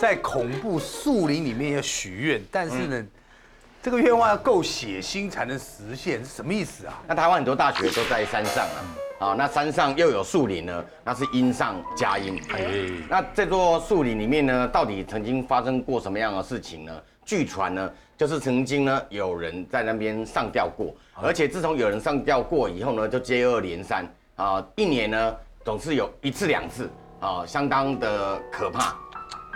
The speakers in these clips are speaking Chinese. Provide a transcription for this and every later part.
在恐怖树林里面要许愿，但是呢，这个愿望要够血腥才能实现，是什么意思啊？那台湾很多大学都在山上啊，啊，那山上又有树林呢，那是阴上加阴。哎，那这座树林里面呢，到底曾经发生过什么样的事情呢？据传呢，就是曾经呢有人在那边上吊过，而且自从有人上吊过以后呢，就接二连三啊，一年呢总是有一次两次啊，相当的可怕。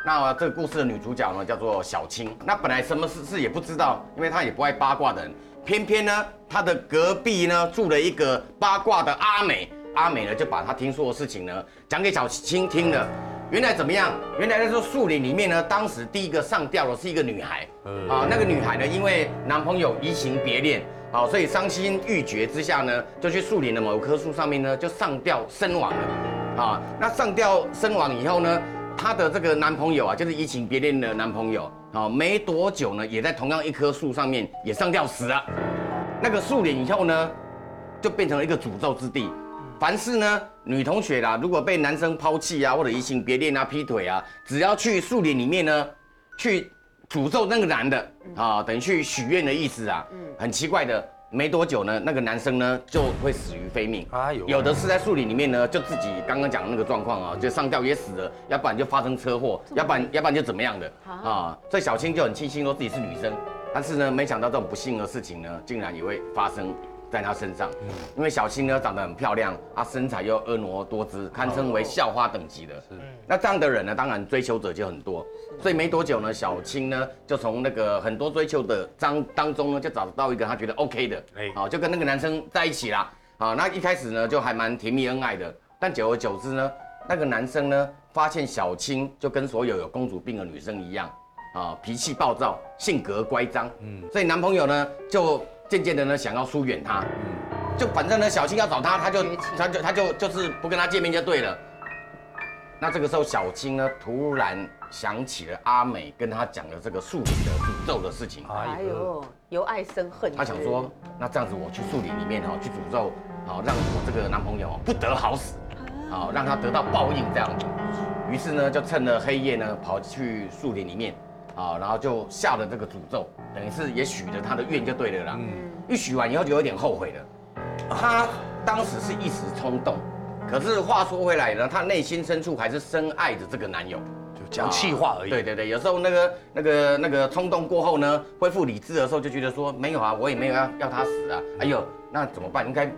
那这个故事的女主角呢，叫做小青。那本来什么事事也不知道，因为她也不爱八卦的人。偏偏呢，她的隔壁呢住了一个八卦的阿美。阿美呢就把她听说的事情呢讲给小青听了。原来怎么样？原来在这树林里面呢，当时第一个上吊的是一个女孩。啊，那个女孩呢，因为男朋友移情别恋，好，所以伤心欲绝之下呢，就去树林的某棵树上面呢，就上吊身亡了。啊，那上吊身亡以后呢？她的这个男朋友啊，就是移情别恋的男朋友，好，没多久呢，也在同样一棵树上面也上吊死了。那个树林以后呢，就变成了一个诅咒之地。凡是呢，女同学啦，如果被男生抛弃啊，或者移情别恋啊、劈腿啊，只要去树林里面呢，去诅咒那个男的啊，等于去许愿的意思啊。很奇怪的。没多久呢，那个男生呢就会死于非命。哎呦，有的是在树林里面呢，就自己刚刚讲的那个状况啊，就上吊也死了，要不然就发生车祸，要不然要不然就怎么样的啊。所以小青就很庆幸说自己是女生，但是呢，没想到这种不幸的事情呢，竟然也会发生。在她身上，因为小青呢长得很漂亮，啊身材又婀娜多姿，堪称为校花等级的。是，那这样的人呢，当然追求者就很多。所以没多久呢，小青呢就从那个很多追求的当当中呢，就找到一个她觉得 OK 的，哎，好，就跟那个男生在一起啦。啊，那一开始呢就还蛮甜蜜恩爱的，但久而久之呢，那个男生呢发现小青就跟所有有公主病的女生一样，啊，脾气暴躁，性格乖张，嗯，所以男朋友呢就。渐渐的呢，想要疏远他，嗯，就反正呢，小青要找他，他就他就他就就是不跟他见面就对了。那这个时候，小青呢突然想起了阿美跟他讲的这个树林的诅咒的事情。哎呦，由爱生恨。他想说，那这样子我去树林里面哈去诅咒，好让我这个男朋友不得好死，好让他得到报应这样子。于是呢，就趁着黑夜呢跑去树林里面。啊，然后就下了这个诅咒，等于是也许了他的愿就对了啦。嗯，一许完以后就有点后悔了。他当时是一时冲动，可是话说回来呢，他内心深处还是深爱着这个男友，就讲气话而已。对对对，有时候那个那个那个冲动过后呢，恢复理智的时候就觉得说没有啊，我也没有要要他死啊。哎呦，那怎么办？应该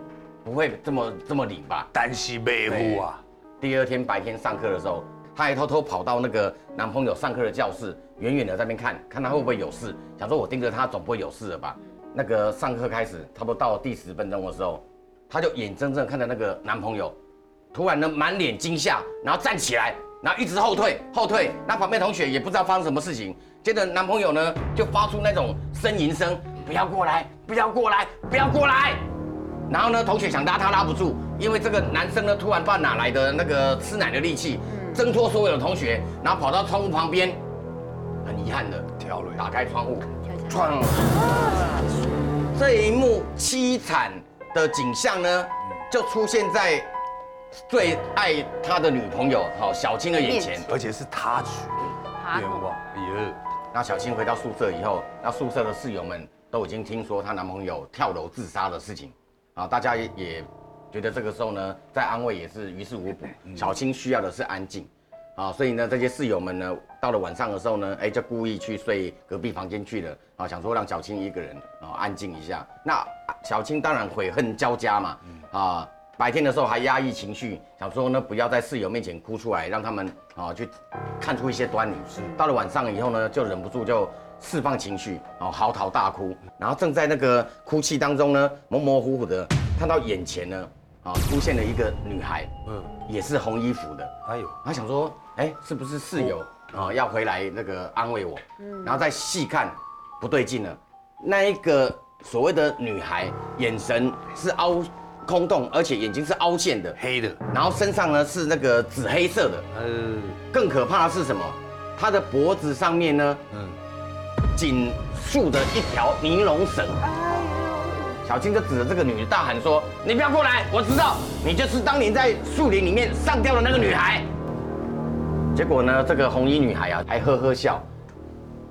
不会这么这么灵吧？担心背负啊。第二天白天上课的时候。她还偷偷跑到那个男朋友上课的教室，远远的在那边看，看他会不会有事。想说我盯着他，总不会有事了吧？那个上课开始，差不多到第十分钟的时候，她就眼睁睁看着那个男朋友，突然呢满脸惊吓，然后站起来，然后一直后退，后退。那旁边同学也不知道发生什么事情。接着男朋友呢就发出那种呻吟声：“不要过来，不要过来，不要过来。”然后呢，同学想拉他拉不住，因为这个男生呢突然不知道哪来的那个吃奶的力气。挣脱所有的同学，然后跑到窗户旁边，很遗憾的跳了，打开窗户，撞。这一幕凄惨的景象呢，就出现在最爱他的女朋友好小青的眼前，而且是他许的那小青回到宿舍以后，那宿舍的室友们都已经听说她男朋友跳楼自杀的事情，啊，大家也也。觉得这个时候呢，在安慰也是于事无补。小青需要的是安静，啊，所以呢，这些室友们呢，到了晚上的时候呢，哎，就故意去睡隔壁房间去了，啊，想说让小青一个人啊安静一下。那小青当然悔恨交加嘛，啊，白天的时候还压抑情绪，想说呢，不要在室友面前哭出来，让他们啊去看出一些端倪。是，到了晚上以后呢，就忍不住就释放情绪，啊，嚎啕大哭。然后正在那个哭泣当中呢，模模糊糊的看到眼前呢。啊，出现了一个女孩，嗯，也是红衣服的。哎呦，他想说，哎，是不是室友啊要回来那个安慰我？嗯，然后再细看，不对劲了。那一个所谓的女孩，眼神是凹空洞，而且眼睛是凹陷的，黑的。然后身上呢是那个紫黑色的。嗯，更可怕的是什么？她的脖子上面呢，嗯，紧束着一条尼龙绳。小青就指着这个女的大喊说：“你不要过来！我知道你就是当年在树林里面上吊的那个女孩。”结果呢，这个红衣女孩啊，还呵呵笑，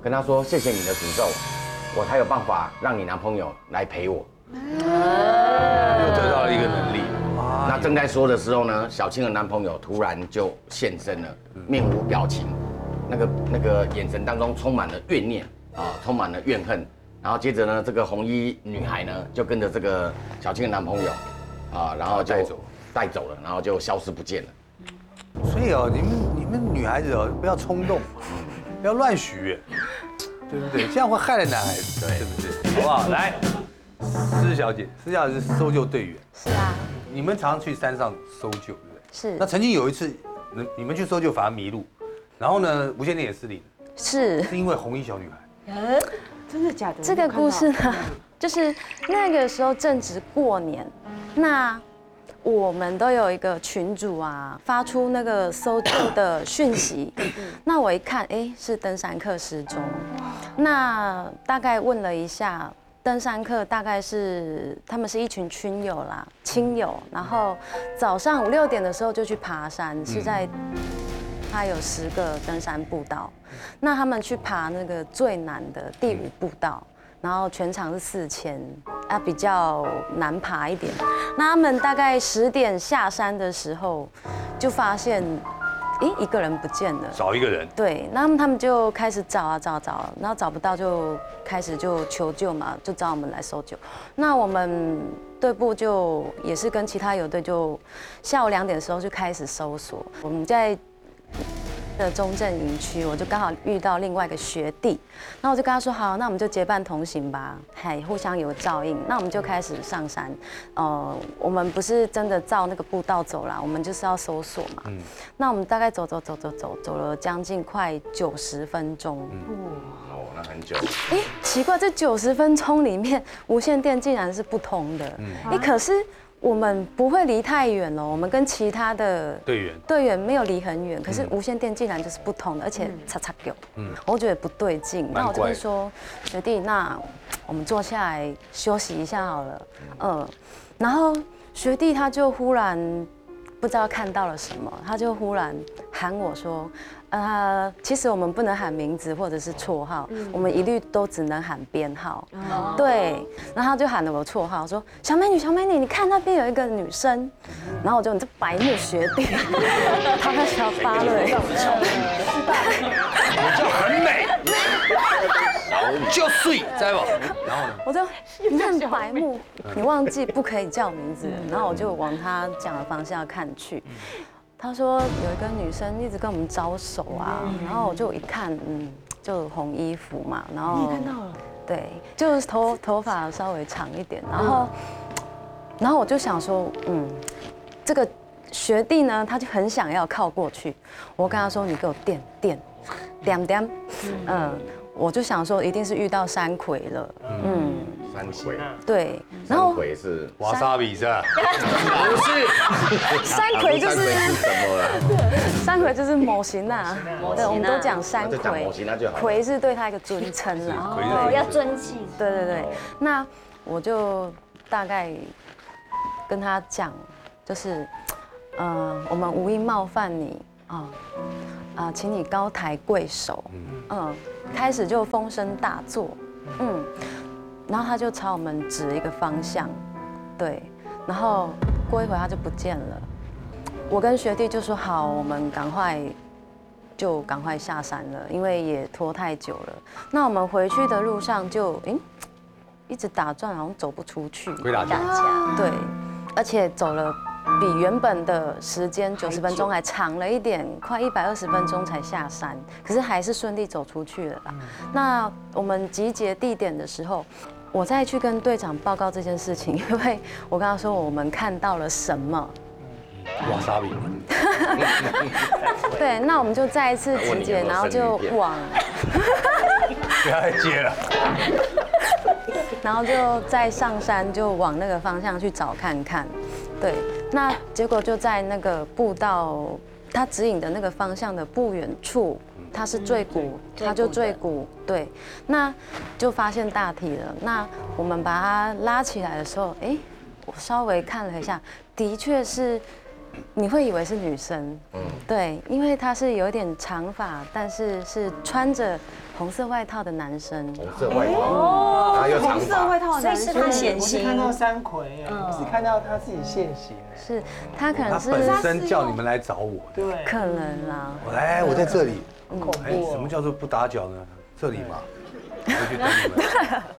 跟他说：“谢谢你的诅咒，我才有办法让你男朋友来陪我。”又得到了一个能力。那正在说的时候呢，小青的男朋友突然就现身了，面无表情，那个那个眼神当中充满了怨念啊，充满了怨恨。然后接着呢，这个红衣女孩呢就跟着这个小青的男朋友啊，然后就带走带走了，然后就消失不见了。所以哦，你们你们女孩子哦，不要冲动，不要乱许愿，对不对？这样会害了男孩子，对不对？好不好？来，施小姐，施小姐是搜救队员，是啊，你们常去山上搜救，对不对？是那曾经有一次，你你们去搜救反而迷路，然后呢，无线电也失灵，是是因为红衣小女孩。真的假的？这个故事呢，就是那个时候正值过年，那我们都有一个群主啊，发出那个搜救的讯息。那我一看，哎，是登山客失踪。那大概问了一下，登山客大概是他们是一群亲友啦，亲友，然后早上五六点的时候就去爬山，是在它有十个登山步道，那他们去爬那个最难的第五步道，然后全长是四千，啊比较难爬一点。那他们大概十点下山的时候，就发现，诶，一个人不见了。找一个人，对，那么他们就开始找啊找啊找，然后找不到就开始就求救嘛，就找我们来搜救。那我们队部就也是跟其他友队就下午两点的时候就开始搜索。我们在的中正营区，我就刚好遇到另外一个学弟，那我就跟他说好，那我们就结伴同行吧，嗨，互相有照应。那我们就开始上山，呃，我们不是真的照那个步道走啦，我们就是要搜索嘛。嗯那我们大概走走走走走走了将近快九十分钟。哦，那很久。哎，奇怪，这九十分钟里面无线电竟然是不通的。哎，可是我们不会离太远哦，我们跟其他的队员。队员没有离很远，可是无线电竟然就是不通的，而且叉叉有，嗯，我觉得不对劲，那我就会说学弟，那我们坐下来休息一下好了，嗯，然后学弟他就忽然不知道看到了什么，他就忽然喊我说。呃，其实我们不能喊名字或者是绰号，我们一律都只能喊编号。对，然后他就喊了我绰号，说小美女，小美女，你看那边有一个女生，然后我就你这白目学弟，他开始要发了。我叫很美，就睡，知道不？然后呢？我就你很白目，你忘记不可以叫名字，然后我就往他讲的方向看去。他说有一个女生一直跟我们招手啊，然后我就一看，嗯，就红衣服嘛，然后你看到了，对，就是头头发稍微长一点，然后，然后我就想说，嗯，这个学弟呢，他就很想要靠过去，我跟他说，你给我垫垫，点点，嗯，我就想说一定是遇到山葵了，嗯，山葵，对，然山后葵是瓦萨比是吧？不是？山葵就是是什么啦？山葵就是某型啊，对，我们都讲山葵葵是对他一个尊称啦，葵是。哦，要尊敬。对对对。哦，那我就大概跟他讲，就是，呃，我们无意冒犯你啊，啊，请你高抬贵手，嗯，开始就风声大作，嗯，然后他就朝我们指一个方向，对，然后过一会儿他就不见了，我跟学弟就说好，我们赶快。就赶快下山了，因为也拖太久了。那我们回去的路上就，诶，一直打转，好像走不出去。回打架，对，而且走了比原本的时间九十分钟还长了一点，快一百二十分钟才下山，可是还是顺利走出去了啦。那我们集结地点的时候，我再去跟队长报告这件事情，因为我跟他说我们看到了什么。瓦萨比，对，那我们就再一次集结，然后就往。不要再接了。然后就再上山，就往那个方向去找看看。对，那结果就在那个步道，他指引的那个方向的不远处，它是坠谷，它就坠谷。对，那就发现大体了。那我们把它拉起来的时候，哎，我稍微看了一下，的确是你会以为是女生，嗯，对，因为他是有点长发，但是是穿着红色外套的男生。红色外套，然后又长红色外发，套的男生所以是他显我是看到形，山葵哎，只看到他自己现形哎。是他可他能是本身叫你们来找我的。对，可能啦，我来，我在这里。很恐哎，怖哦。什么叫做不打搅呢？这里嘛，我去等你们。